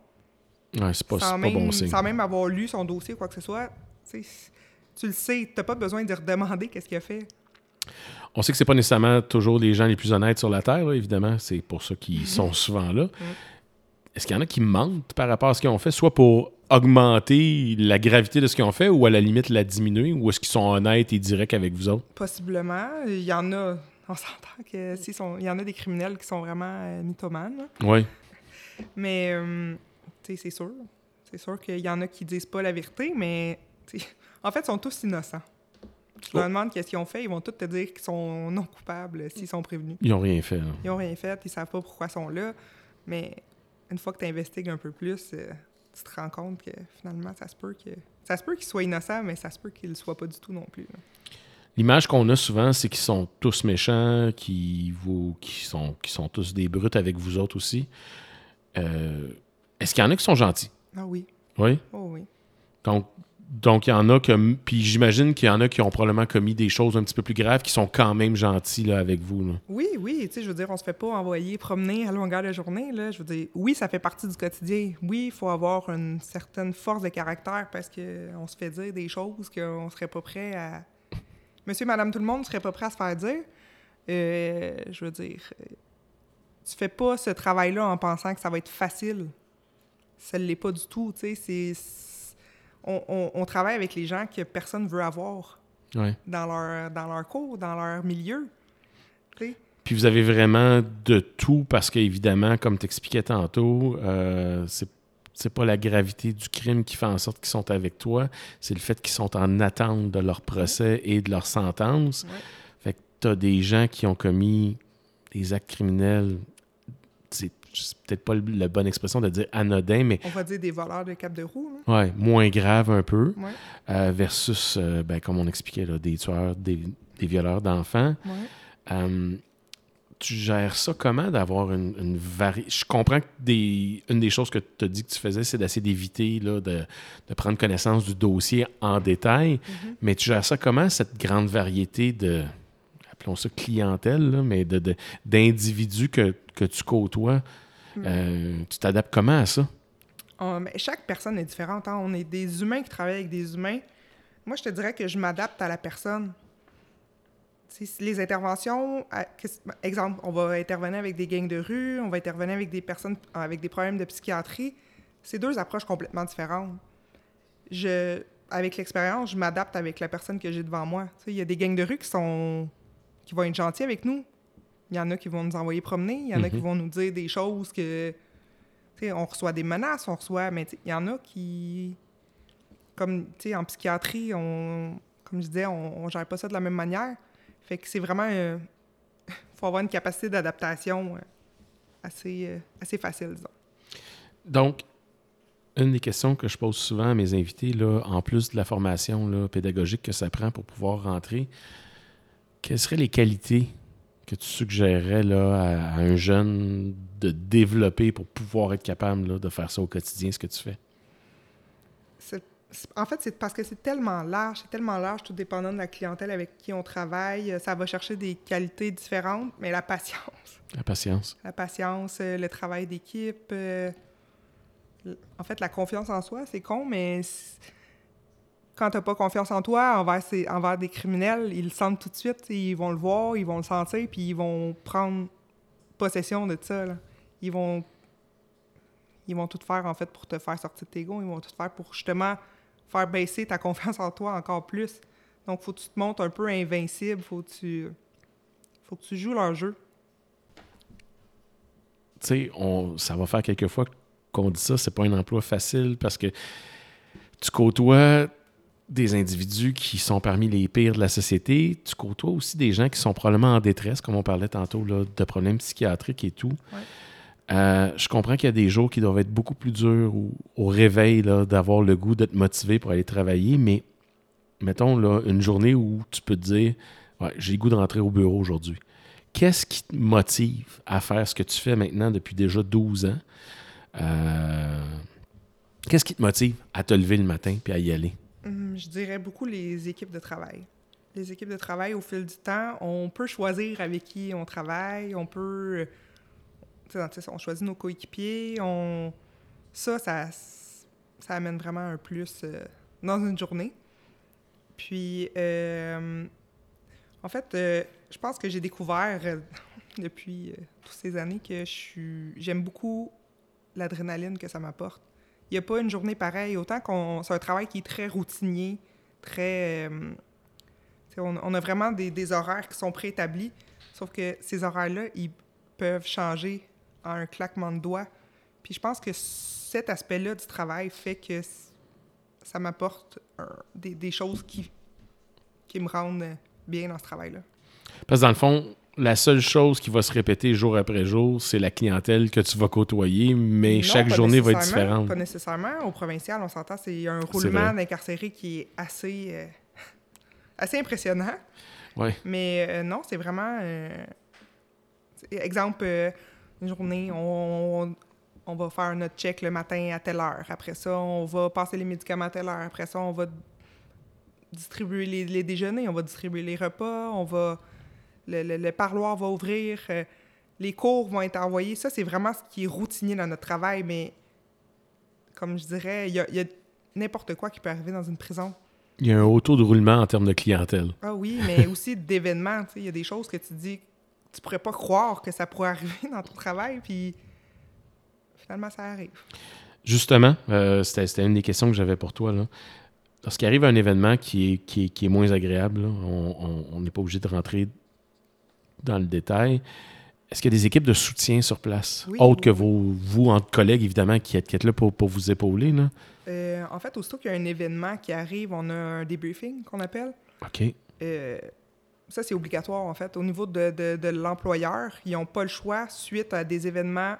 Ouais, c'est pas, sans, pas même, bon signe. sans même avoir lu son dossier ou quoi que ce soit, tu sais, tu le sais. T'as pas besoin de redemander qu'est-ce qu'il a fait. On sait que c'est pas nécessairement toujours les gens les plus honnêtes sur la Terre, là, évidemment. C'est pour ça qu'ils sont souvent là. Est-ce qu'il y en a qui mentent par rapport à ce qu'ils ont fait, soit pour augmenter la gravité de ce qu'ils ont fait ou à la limite la diminuer, ou est-ce qu'ils sont honnêtes et directs avec vous autres? Possiblement. Il y en a. On s'entend que sont, il y en a des criminels qui sont vraiment euh, mythomanes. Oui. Mais, euh, c'est sûr. C'est sûr qu'il y en a qui disent pas la vérité, mais en fait, ils sont tous innocents. Tu leur Oh. demandes qu'est-ce qu'ils ont fait, ils vont tous te dire qu'ils sont non coupables s'ils sont prévenus. Ils ont rien fait. là. Ils ont rien fait, ils savent pas pourquoi ils sont là. Mais une fois que tu investigues un peu plus, euh, tu te rends compte que finalement, ça se peut que ça se peut qu'ils soient innocents, mais ça se peut qu'ils le soient pas du tout non plus. L'image qu'on a souvent, c'est qu'ils sont tous méchants, qu'ils vous, qui sont, sont tous des brutes avec vous autres aussi. Euh, est-ce qu'il y en a qui sont gentils? Ah oui, Oui? oh oui. Donc, donc il y en a que. Puis j'imagine qu'il y en a qui ont probablement commis des choses un petit peu plus graves qui sont quand même gentils là, avec vous. là. Oui, oui, tu sais, je veux dire, on se fait pas envoyer promener à longueur de journée, là. Je veux dire, oui, ça fait partie du quotidien. Oui, il faut avoir une certaine force de caractère parce que on se fait dire des choses qu'on serait pas prêt à... Monsieur, madame, tout le monde serait pas prêt à se faire dire. Euh, je veux dire, euh, tu fais pas ce travail-là en pensant que ça va être facile. Ça l'est pas du tout, tu sais, c'est... On, on- on travaille avec les gens que personne veut avoir Ouais. dans leur, dans leur cours, dans leur milieu. Puis vous avez vraiment de tout parce qu'évidemment, comme tu expliquais tantôt, euh, c'est c'est pas la gravité du crime qui fait en sorte qu'ils sont avec toi, c'est le fait qu'ils sont en attente de leur procès et de leur sentence. Ouais. Fait que tu as des gens qui ont commis des actes criminels, c'est c'est peut-être pas le- la bonne expression de dire anodin, mais On va dire des voleurs de cap de roue. là. ouais, moins grave un peu, Ouais, euh, versus, euh, ben, comme on expliquait, là, des tueurs, des, des violeurs d'enfants. ouais. Euh, tu gères ça comment d'avoir une, une vari... Je comprends que des... une des choses que tu as dit que tu faisais, c'est d'essayer d'éviter de, de prendre connaissance du dossier en détail. Mais tu gères ça comment, cette grande variété de, appelons ça clientèle, là, mais de, de- d'individus que, que tu côtoies? Euh, tu t'adaptes comment à ça? On- mais chaque personne est différente. hein. On est des humains qui travaillent avec des humains. Moi, je te dirais que je m'adapte à la personne. Les interventions, à- exemple, on va intervenir avec des gangs de rue, on va intervenir avec des personnes avec des problèmes de psychiatrie. C'est deux approches complètement différentes. Je, avec l'expérience, je m'adapte avec la personne que j'ai devant moi. Il y a des gangs de rue qui sont qui vont être gentils avec nous. Il y en a qui vont nous envoyer promener, il y en a qui Mhm. vont nous dire des choses que tu sais, on reçoit des menaces, on reçoit, mais il y en a qui, comme tu sais, en psychiatrie, on, comme je disais, on, on gère pas ça de la même manière. Fait que c'est vraiment, il faut avoir une capacité d'adaptation euh, assez, euh, assez facile, disons. Donc, une des questions que je pose souvent à mes invités, là, en plus de la formation là, pédagogique que ça prend pour pouvoir rentrer, quelles seraient les qualités que tu suggérerais là, à, un jeune de développer pour pouvoir être capable là, de faire ça au quotidien, ce que tu fais? En fait, c'est parce que c'est tellement large, c'est tellement large, tout dépendant de la clientèle avec qui on travaille. Ça va chercher des qualités différentes, mais la patience. La patience. La patience, euh, le travail d'équipe. euh, en fait, la confiance en soi, c'est con, mais quand tu n'as pas confiance en toi envers, envers des criminels, ils le sentent tout de suite. Ils vont le voir, ils vont le sentir, puis ils vont prendre possession de ça. là. Ils vont ils vont tout faire en fait pour te faire sortir de tes gonds. Ils vont tout faire pour justement faire baisser ta confiance en toi encore plus. Donc, faut que tu te montres un peu invincible. Faut tu, faut que tu joues leur jeu. Tu sais, ça va faire quelques fois qu'on dit ça, c'est pas un emploi facile parce que tu côtoies des individus qui sont parmi les pires de la société. Tu côtoies aussi des gens qui sont probablement en détresse, comme on parlait tantôt, là, de problèmes psychiatriques et tout. Ouais. Euh, je comprends qu'il y a des jours qui doivent être beaucoup plus durs au, réveil, d'avoir le goût d'être motivé pour aller travailler, mais mettons là, une journée où tu peux te dire j'ai le goût de rentrer au bureau aujourd'hui. Qu'est-ce qui te motive à faire ce que tu fais maintenant depuis déjà 12 ans? Euh, qu'est-ce qui te motive à te lever le matin puis à y aller? Hum, je dirais beaucoup les équipes de travail. Les équipes de travail, au fil du temps, on peut choisir avec qui on travaille, on peut. on choisit nos coéquipiers, ça, ça, ça amène vraiment un plus euh, dans une journée. Puis, euh, en fait, euh, je pense que j'ai découvert depuis toutes ces années que j'aime beaucoup l'adrénaline que ça m'apporte. Il n'y a pas une journée pareille. Autant qu'on c'est un travail qui est très routinier, très. Euh, on, a vraiment des, horaires qui sont préétablis, sauf que ces horaires-là, ils peuvent changer en un claquement de doigts. Puis je pense que cet aspect-là du travail fait que ça m'apporte des, des, choses qui, qui me rendent bien dans ce travail-là. Parce que dans le fond, la seule chose qui va se répéter jour après jour, c'est la clientèle que tu vas côtoyer, mais chaque journée va être différente. Pas nécessairement. Au provincial, on s'entend, c'est un roulement d'incarcérés qui est assez, euh, assez impressionnant. Ouais. Mais euh, non, c'est vraiment. Euh, exemple, une journée, on, on, va faire notre check le matin à telle heure. Après ça, on va passer les médicaments à telle heure. Après ça, on va distribuer les, les déjeuners, on va distribuer les repas, on va le, parloir va ouvrir, euh, les cours vont être envoyés. Ça, c'est vraiment ce qui est routinier dans notre travail, mais comme je dirais, il y a, n'importe quoi qui peut arriver dans une prison. Il y a un haut taux de roulement en termes de clientèle. Ah oui, mais aussi d'événements. Il y a des choses que tu dis, tu pourrais pas croire que ça pourrait arriver dans ton travail, puis finalement, ça arrive. Justement, euh, c'était une des questions que j'avais pour toi. Là. Lorsqu'il arrive un événement qui est, qui est, moins agréable, on n'est pas obligé de rentrer dans le détail. Est-ce qu'il y a des équipes de soutien sur place, autres que vos, vous, entre collègues, évidemment, qui êtes, là pour, pour, vous épauler? Là? Euh, en fait, aussitôt qu'il y a un événement qui arrive, on a un debriefing qu'on appelle. OK. Euh, ça, c'est obligatoire, en fait. Au niveau de, de, de l'employeur, ils n'ont pas le choix, suite à des événements,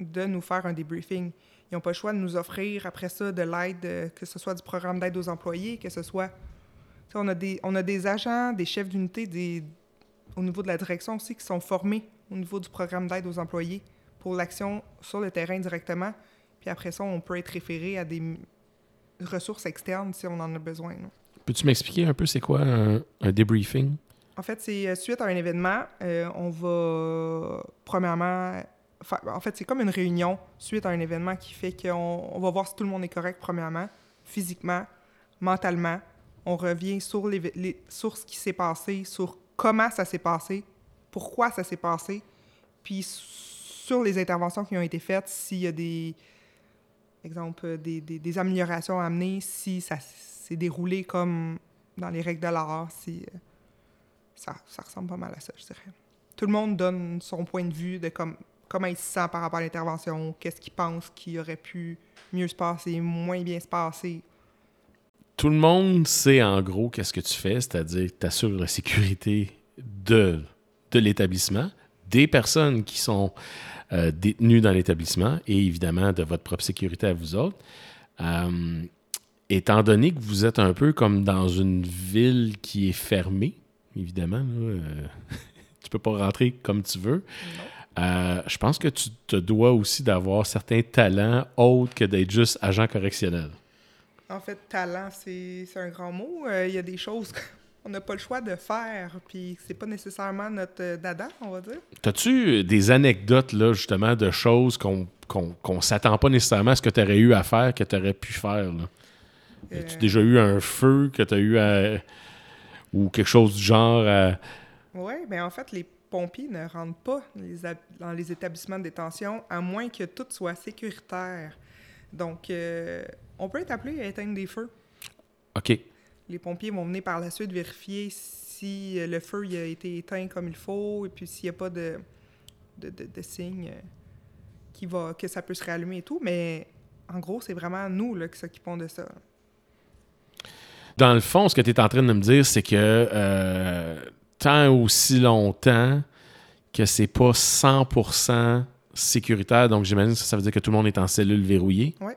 de nous faire un debriefing. Ils n'ont pas le choix de nous offrir, après ça, de l'aide, euh, que ce soit du programme d'aide aux employés, que ce soit... On a, des, on a des agents, des chefs d'unité, des au niveau de la direction aussi qui sont formés au niveau du programme d'aide aux employés pour l'action sur le terrain directement. Puis après ça, on peut être référé à des ressources externes si on en a besoin. Peux-tu m'expliquer un peu c'est quoi un, debriefing? En fait, c'est euh, suite à un événement, euh, on va premièrement. En fait, c'est comme une réunion suite à un événement qui fait qu'on on va voir si tout le monde est correct, premièrement, physiquement, mentalement. On revient sur, les, les sur ce qui s'est passé, sur comment ça s'est passé, pourquoi ça s'est passé, puis sur les interventions qui ont été faites, s'il y a des, des, améliorations à amener, si ça s'est déroulé comme dans les règles de l'art, si euh, ça, ressemble pas mal à ça, je dirais. Tout le monde donne son point de vue de comme, comment il se sent par rapport à l'intervention, qu'est-ce qu'il pense qui aurait pu mieux se passer, moins bien se passer tout le monde sait en gros qu'est-ce que tu fais, c'est-à-dire tu assures la sécurité de, de l'établissement, des personnes qui sont euh, détenues dans l'établissement et évidemment de votre propre sécurité à vous autres. Euh, étant donné que vous êtes un peu comme dans une ville qui est fermée, évidemment, euh, tu peux pas rentrer comme tu veux. je pense que tu te dois aussi d'avoir certains talents autres que d'être juste agent correctionnel. En fait, talent, c'est un grand mot. Euh, il y a des choses qu'on n'a pas le choix de faire, puis c'est pas nécessairement notre euh, dada, on va dire. As-tu des anecdotes, là, justement, de choses qu'on qu'on s'attend pas nécessairement à ce que tu aurais eu à faire, que tu aurais pu faire? Là? As-tu euh. déjà eu un feu que tu as eu à... ou quelque chose du genre à... Oui, mais en fait, les pompiers ne rentrent pas dans les établissements de détention à moins que tout soit sécuritaire. Donc, on peut être appelé à éteindre des feux. OK. Les pompiers vont venir par la suite vérifier si euh, le feu a été éteint comme il faut et puis s'il n'y a pas de, de, de, signe euh, qui va, que ça peut se réallumer et tout. Mais en gros, c'est vraiment nous là, qui s'occupons de ça. Dans le fond, ce que tu es en train de me dire, c'est que euh, tant aussi longtemps que c'est pas 100% sécuritaire, donc j'imagine que ça veut dire que tout le monde est en cellule verrouillée. Ouais.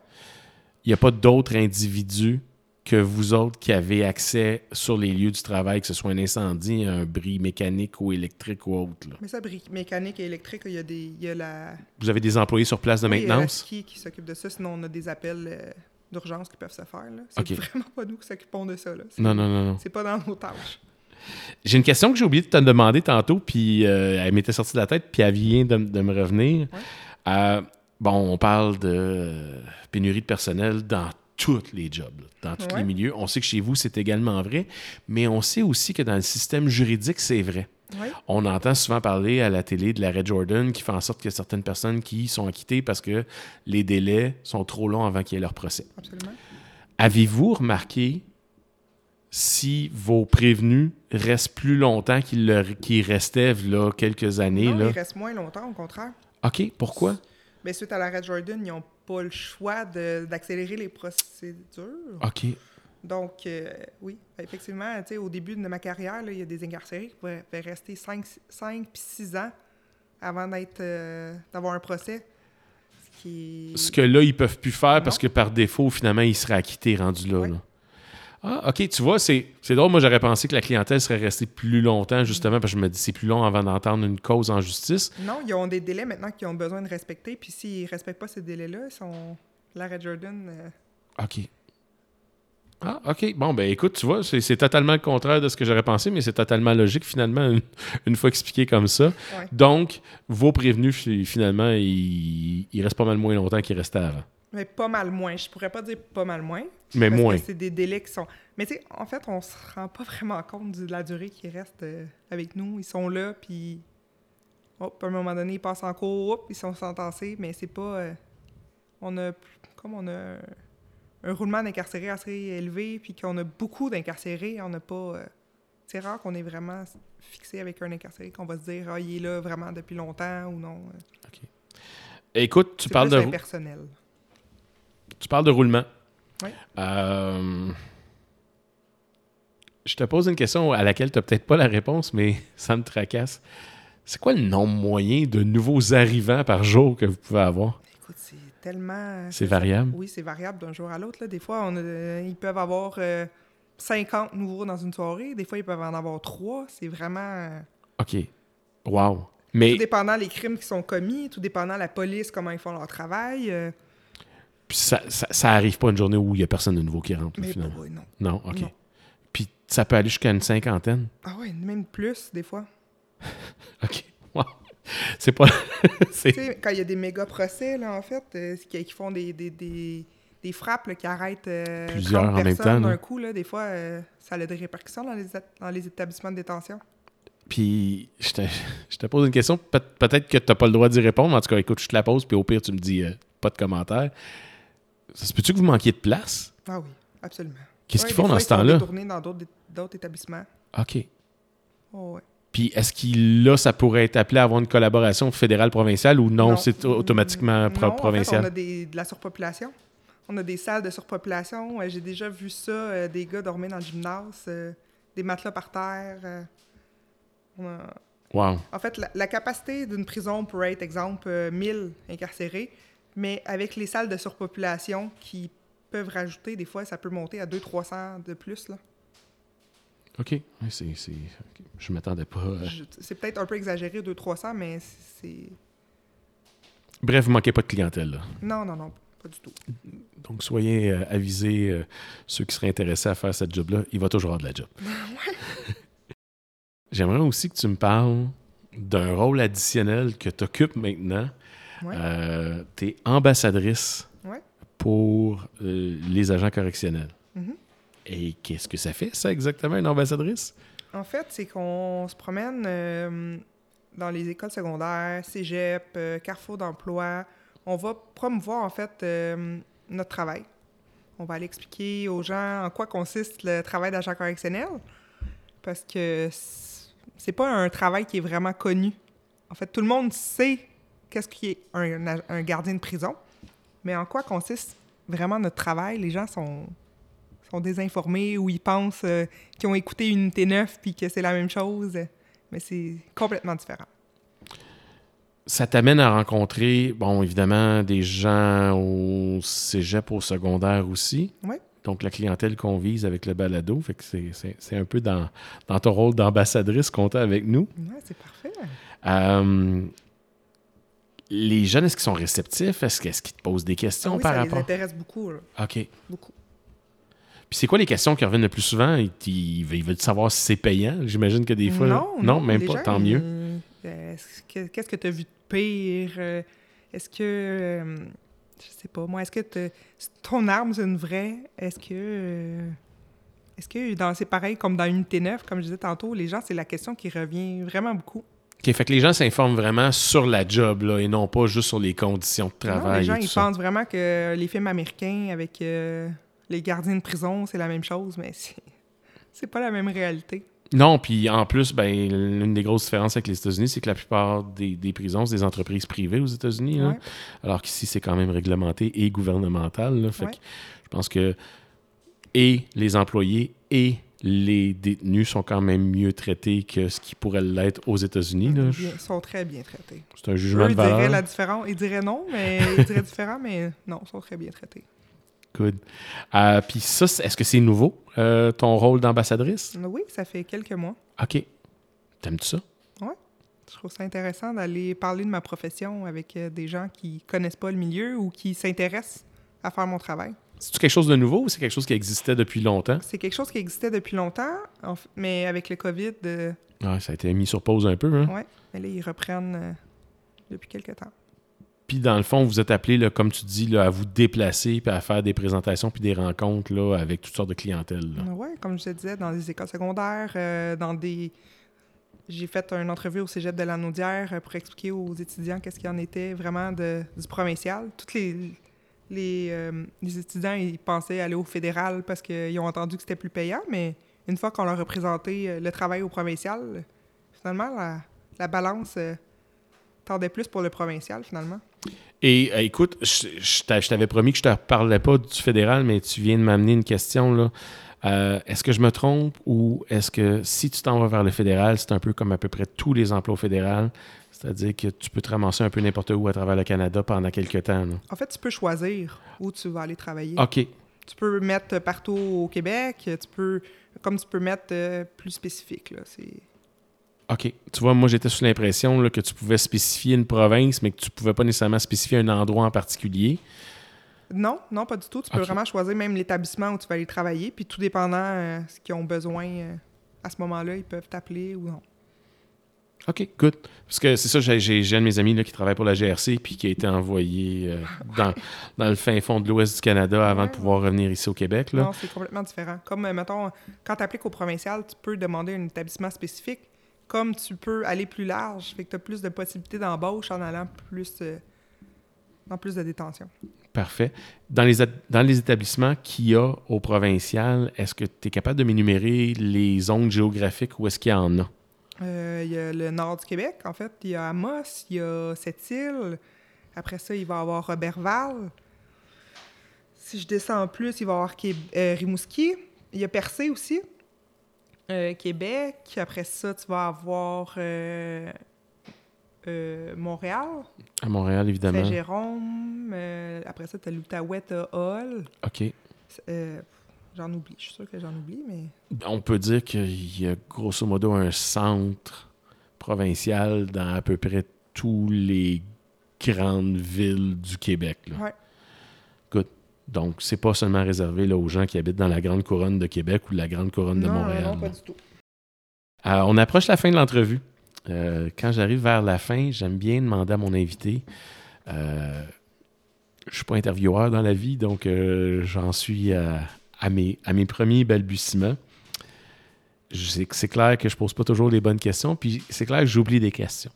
Il n'y a pas d'autres individus que vous autres qui avez accès sur les lieux du travail, que ce soit un incendie, un bris mécanique ou électrique ou autre. là. Mais ça, brique mécanique et électrique, il y a, des, il y a la, Vous avez des employés sur place de oui, il y a maintenance? ski qui s'occupe de ça. Sinon, on a des appels euh, d'urgence qui peuvent se faire. là. C'est vraiment pas nous qui s'occupons de ça. là. Non, non, non, non. C'est pas dans nos tâches. J'ai une question que j'ai oublié de te demander tantôt, puis euh, elle m'était sortie de la tête, puis elle vient de, de me revenir. Ouais. Euh, bon, on parle de euh, pénurie de personnel dans tous les jobs, dans tous Ouais. les milieux. On sait que chez vous, c'est également vrai, mais on sait aussi que dans le système juridique, c'est vrai. On entend souvent parler à la télé de l'arrêt Jordan qui fait en sorte qu'il y a certaines personnes qui sont acquittées parce que les délais sont trop longs avant qu'il y ait leur procès. Absolument. Avez-vous remarqué si vos prévenus restent plus longtemps qu'ils restaient là, quelques années? non, là? il reste moins longtemps, au contraire. OK, pourquoi? Mais suite à l'arrêt Jordan, ils n'ont pas le choix d'accélérer les procédures. OK. Donc, euh, oui, effectivement, tu sais, au début de ma carrière, il y a des incarcérés qui pouvaient, pouvaient rester 5, 5 puis 6 ans avant d'être, euh, d'avoir un procès. Ce qui Ce que là, ils peuvent plus faire parce que par défaut, finalement, ils seraient acquittés rendus là. Ouais. là. Ah, OK, tu vois, c'est drôle. Moi, j'aurais pensé que la clientèle serait restée plus longtemps, justement, parce que je me dis c'est plus long avant d'entendre une cause en justice. Non, ils ont des délais maintenant qu'ils ont besoin de respecter. Puis s'ils ne respectent pas ces délais-là, ils sont... l'arrêt Jordan... euh, OK. Ah, OK. Bon, ben écoute, tu vois, c'est totalement le contraire de ce que j'aurais pensé, mais c'est totalement logique, finalement, une, une fois expliqué comme ça. Ouais. Donc, vos prévenus, fi- finalement, ils, ils restent pas mal moins longtemps qu'ils restaient avant. Mais pas mal moins. Je pourrais pas dire pas mal moins. Mais parce moins. que c'est des délais qui sont... Mais tu sais, en fait, on se rend pas vraiment compte de la durée qui reste euh, avec nous. Ils sont là, puis... Hop, à un moment donné, ils passent en cours, hop, ils sont sentencés, mais c'est pas... euh, On a... Comme on a un roulement d'incarcérés assez élevé, puis qu'on a beaucoup d'incarcérés, on n'a pas... euh, C'est rare qu'on est vraiment fixé avec un incarcéré, qu'on va se dire « Ah, il est là vraiment depuis longtemps » ou non. euh. Écoute, tu C'est parles, de. Tu parles de roulement. Oui. Euh, je te pose une question à laquelle tu n'as peut-être pas la réponse, mais ça me tracasse. C'est quoi le nombre moyen de nouveaux arrivants par jour que vous pouvez avoir? Écoute, c'est tellement... C'est ça- variable? Oui, c'est variable d'un jour à l'autre. Des fois, on a- euh, ils peuvent avoir euh, 50 nouveaux dans une soirée. Des fois, ils peuvent en avoir 3. C'est vraiment... euh, OK. Wow. Mais Tout dépendant les crimes qui sont commis, tout dépendant la police, comment ils font leur travail. euh, puis ça, ça, ça arrive pas une journée où il n'y a personne de nouveau qui rentre, là, mais finalement. pas- non. Non, OK. Non. Puis ça peut aller jusqu'à une cinquantaine. Ah ouais, même plus, des fois. OK. Wow. C'est pas. tu sais, quand il y a des méga procès, là, en fait, euh, qui, font des, des, des, des frappes là, qui arrêtent euh, Plusieurs 30 en même temps, d'un coup, là, des fois, euh, ça a des répercussions dans les, dans les établissements de détention. Puis, je te, je te pose une question. Peut- Peut-être que tu n'as pas le droit d'y répondre. En tout cas, écoute, je te la pose, puis au pire, tu me dis pas de commentaire. Ça se peut-tu que vous manquiez de place? Ah oui, absolument. Qu'est-ce Ouais, qu'ils font dans ils ce temps-là? détournés dans d'autres établissements. OK. Oh, ouais. Puis, est-ce qu'il, là, ça pourrait être appelé à avoir une collaboration fédérale-provinciale ou non, Non. c'est automatiquement Non, pro- en fait, provincial? on a des, de la surpopulation. On a des salles de surpopulation. Euh, J'ai déjà vu ça, euh, des gars dormir dans le gymnase, euh, des matelas par terre. euh. On a- Wow. En fait, la, la capacité d'une prison pourrait être, exemple, euh, 1000 incarcérés, mais avec les salles de surpopulation qui peuvent rajouter, des fois, ça peut monter à 200-300 de plus. Là. OK. Ouais, c'est. Je m'attendais pas. euh. Je- C'est peut-être un peu exagéré, 200-300, mais c'est... Bref, vous manquez pas de clientèle, là. Non, non, non, pas du tout. Donc, soyez euh, avisés, euh, ceux qui seraient intéressés à faire cette job-là, il va toujours avoir de la job. J'aimerais aussi que tu me parles d'un rôle additionnel que tu occupes maintenant. Ouais. Euh, tu es ambassadrice Ouais. pour euh, les agents correctionnels. Mhm. Et qu'est-ce que ça fait, ça, exactement, une ambassadrice? En fait, c'est qu'on se promène euh, dans les écoles secondaires, cégep, carrefour d'emploi. On va promouvoir, en fait, notre travail. On va aller expliquer aux gens en quoi consiste le travail d'agent correctionnel, parce que c'est pas un travail qui est vraiment connu. En fait, tout le monde sait qu'est-ce qui est un, gardien de prison, mais en quoi consiste vraiment notre travail, les gens sont, sont désinformés ou ils pensent euh, qui ont écouté une unité 9 puis que c'est la même chose. Mais c'est complètement différent. ça t'amène à rencontrer, bon, évidemment, des gens au cégep, au secondaire aussi. Oui. Donc, la clientèle qu'on vise avec le balado. Fait que c'est un peu dans, dans ton rôle d'ambassadrice qu'on a avec nous. Oui, c'est parfait. Euh, les jeunes, est-ce qu'ils sont réceptifs? Est-ce qu'ils te posent des questions Ah oui, par ça rapport? les intéresse beaucoup. là. OK. Beaucoup. Puis c'est quoi les questions qui reviennent le plus souvent? Ils, ils veulent ils veulent savoir si c'est payant? J'imagine que des fois. Non, non, même les pas, gens, tant mieux. euh, est-ce que- Qu'est-ce que tu as vu de pire? Euh, Est-ce que. euh, je sais pas, moi, est-ce que ton arme, c'est une vraie? Est-ce que. euh, Est-ce que dans, c'est pareil comme dans Unité 9, comme je disais tantôt, les gens, c'est la question qui revient vraiment beaucoup. OK, fait que les gens s'informent vraiment sur la job là, et non pas juste sur les conditions de Non, travail. les gens, ils ça. pensent vraiment que les films américains avec euh, les gardiens de prison, c'est la même chose, mais c'est, pas la même réalité. Non, puis en plus, ben, l'une des grosses différences avec les États-Unis, c'est que la plupart des, des prisons, c'est des entreprises privées aux États-Unis. Ouais. Alors qu'ici, c'est quand même réglementé et gouvernemental. là. Fait Ouais. que je pense que et les employés et les détenus sont quand même mieux traités que ce qui pourrait l'être aux États-Unis. Ils sont très bien traités. C'est un jugement Eux, de ils diraient la différence. Ils diraient non, mais ils diraient différent, mais non, ils sont très bien traités. Good. Euh, Puis ça, est-ce que c'est nouveau, euh, ton rôle d'ambassadrice? Oui, ça fait quelques mois. OK. T'aimes-tu ça? Je trouve ça intéressant d'aller parler de ma profession avec euh, des gens qui connaissent pas le milieu ou qui s'intéressent à faire mon travail. C'est-tu quelque chose de nouveau ou c'est quelque chose qui existait depuis longtemps? C'est quelque chose qui existait depuis longtemps, mais avec le COVID, euh, Ouais, ça a été mis sur pause un peu. Hein? ouais, mais là, ils reprennent euh, depuis quelques temps. Puis dans le fond, vous êtes appelé, là, comme tu dis, là, à vous déplacer puis à faire des présentations puis des rencontres là, avec toutes sortes de clientèles. Oui, comme je te disais, dans des écoles secondaires, euh, dans des... J'ai fait une entrevue au cégep de Lanaudière euh, pour expliquer aux étudiants qu'est-ce qu'il en était vraiment de, du provincial. Tous les, les, euh, les étudiants, ils pensaient aller au fédéral parce qu'ils ont entendu que c'était plus payant, mais une fois qu'on leur a présenté euh, le travail au provincial, finalement, la, la balance euh, tendait plus pour le provincial, finalement. Et euh, écoute, je, je t'a- je t'avais promis que je te parlais pas du fédéral, mais tu viens de m'amener une question. est-ce que je me trompe ou est-ce que si tu t'en vas vers le fédéral, c'est un peu comme à peu près tous les emplois au fédéral, c'est-à-dire que tu peux te ramasser un peu n'importe où à travers le Canada pendant quelques temps? là? En fait, tu peux choisir où tu vas aller travailler. OK. Tu peux mettre partout au Québec, tu peux, comme tu peux mettre euh, plus spécifique. Là. OK. Tu vois, moi, j'étais sous l'impression que tu pouvais spécifier une province, mais que tu pouvais pas nécessairement spécifier un endroit en particulier. Non, non, pas du tout. Tu peux vraiment choisir même l'établissement où tu vas aller travailler, puis tout dépendant euh, ce qu'ils ont besoin euh, à ce moment-là, ils peuvent t'appeler ou non. OK, good. Parce que c'est ça, j'ai, un de mes amis là, qui travaille pour la GRC puis qui a été envoyé euh, dans, dans le fin fond de l'ouest du Canada avant Ouais, de pouvoir revenir ici au Québec. Là. Non, c'est complètement différent. Comme, euh, mettons, quand tu appliques au provincial, tu peux demander un établissement spécifique, comme tu peux aller plus large, fait que tu as plus de possibilités d'embauche en allant plus euh, dans plus de détention. Parfait. Dans les, dans les établissements qu'il y a au provincial, est-ce que tu es capable de m'énumérer les zones géographiques où est-ce qu'il y en a? Euh, Il y a le nord du Québec, en fait. Il y a Amos, il y a Sept-Îles. Après ça, il va y avoir Robertval. Si je descends plus, il va y avoir Qué- euh, Rimouski. Il y a Percé aussi. Euh, Québec. Après ça, tu vas avoir Montréal, À Montréal, évidemment. Saint-Jérôme. Après ça, tu as l'Outaouais, tu Hall. OK. J'en oublie. Je suis sûre que j'en oublie, mais... On peut dire qu'il y a grosso modo un centre provincial dans à peu près tous les grandes villes du Québec. là. Ouais. Donc, c'est pas seulement réservé là, aux gens qui habitent dans la grande couronne de Québec ou la grande couronne de Montréal. non, pas du tout. Euh, on approche la fin de l'entrevue. Euh, quand j'arrive vers la fin, j'aime bien demander à mon invité. Euh, je suis pas intervieweur dans la vie, donc j'en suis à, à mes, premiers balbutiements. C'est clair que je pose pas toujours les bonnes questions, puis c'est clair que j'oublie des questions.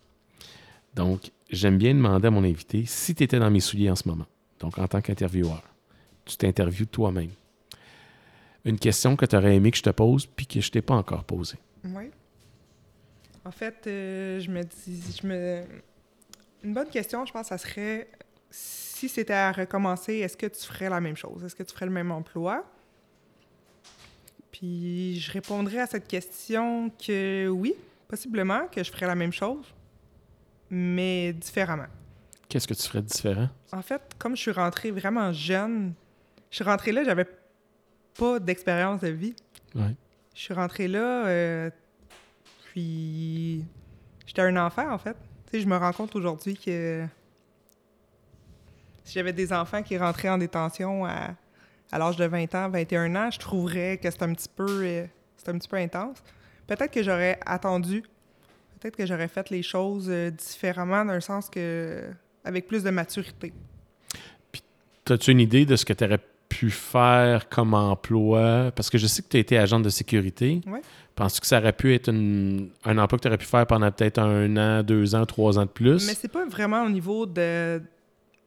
Donc, j'aime bien demander à mon invité si tu étais dans mes souliers en ce moment, donc en tant qu'intervieweur, tu t'interviewes toi-même. Une question que tu aurais aimé que je te pose, puis que je t'ai pas encore posée. Oui. En fait, euh, je me dis. Une bonne question, je pense, ça serait si c'était à recommencer, est-ce que tu ferais la même chose? Est-ce que tu ferais le même emploi? Puis je répondrais à cette question que oui, possiblement, que je ferais la même chose. mais différemment. Qu'est-ce que tu ferais de différent? En fait, comme je suis rentrée vraiment jeune, je suis rentrée là, j'avais pas d'expérience de vie. Ouais. Je suis rentrée là, euh, puis j'étais un enfant, en fait. Tu sais, je me rends compte aujourd'hui que si j'avais des enfants qui rentraient en détention à, à l'âge de 20 ans, 21 ans, je trouverais que c'est un petit peu, euh, c'est un petit peu intense. Peut-être que j'aurais attendu, peut-être que j'aurais fait les choses euh, différemment, dans le sens que avec plus de maturité. As-tu une idée de ce que tu aurais pu faire comme emploi? Parce que je sais que tu as été agent de sécurité. Ouais. Penses-tu que ça aurait pu être une- un emploi que tu aurais pu faire pendant peut-être un an, deux ans, trois ans de plus? Mais c'est pas vraiment au niveau de,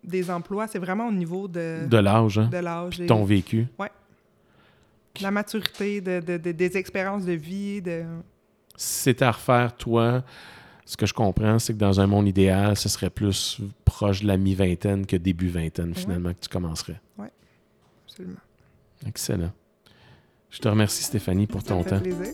des emplois, c'est vraiment au niveau de, De l'âge, hein? de l'âge, et Ton vécu. de la maturité, de, de- de- des expériences de vie. De... Si c'était à refaire, toi, ce que je comprends, c'est que dans un monde idéal, ce serait plus proche de la mi-vingtaine que début vingtaine, finalement, que tu commencerais. Absolument. Excellent. Je te remercie, Stéphanie, pour Ça ton fait temps. plaisir.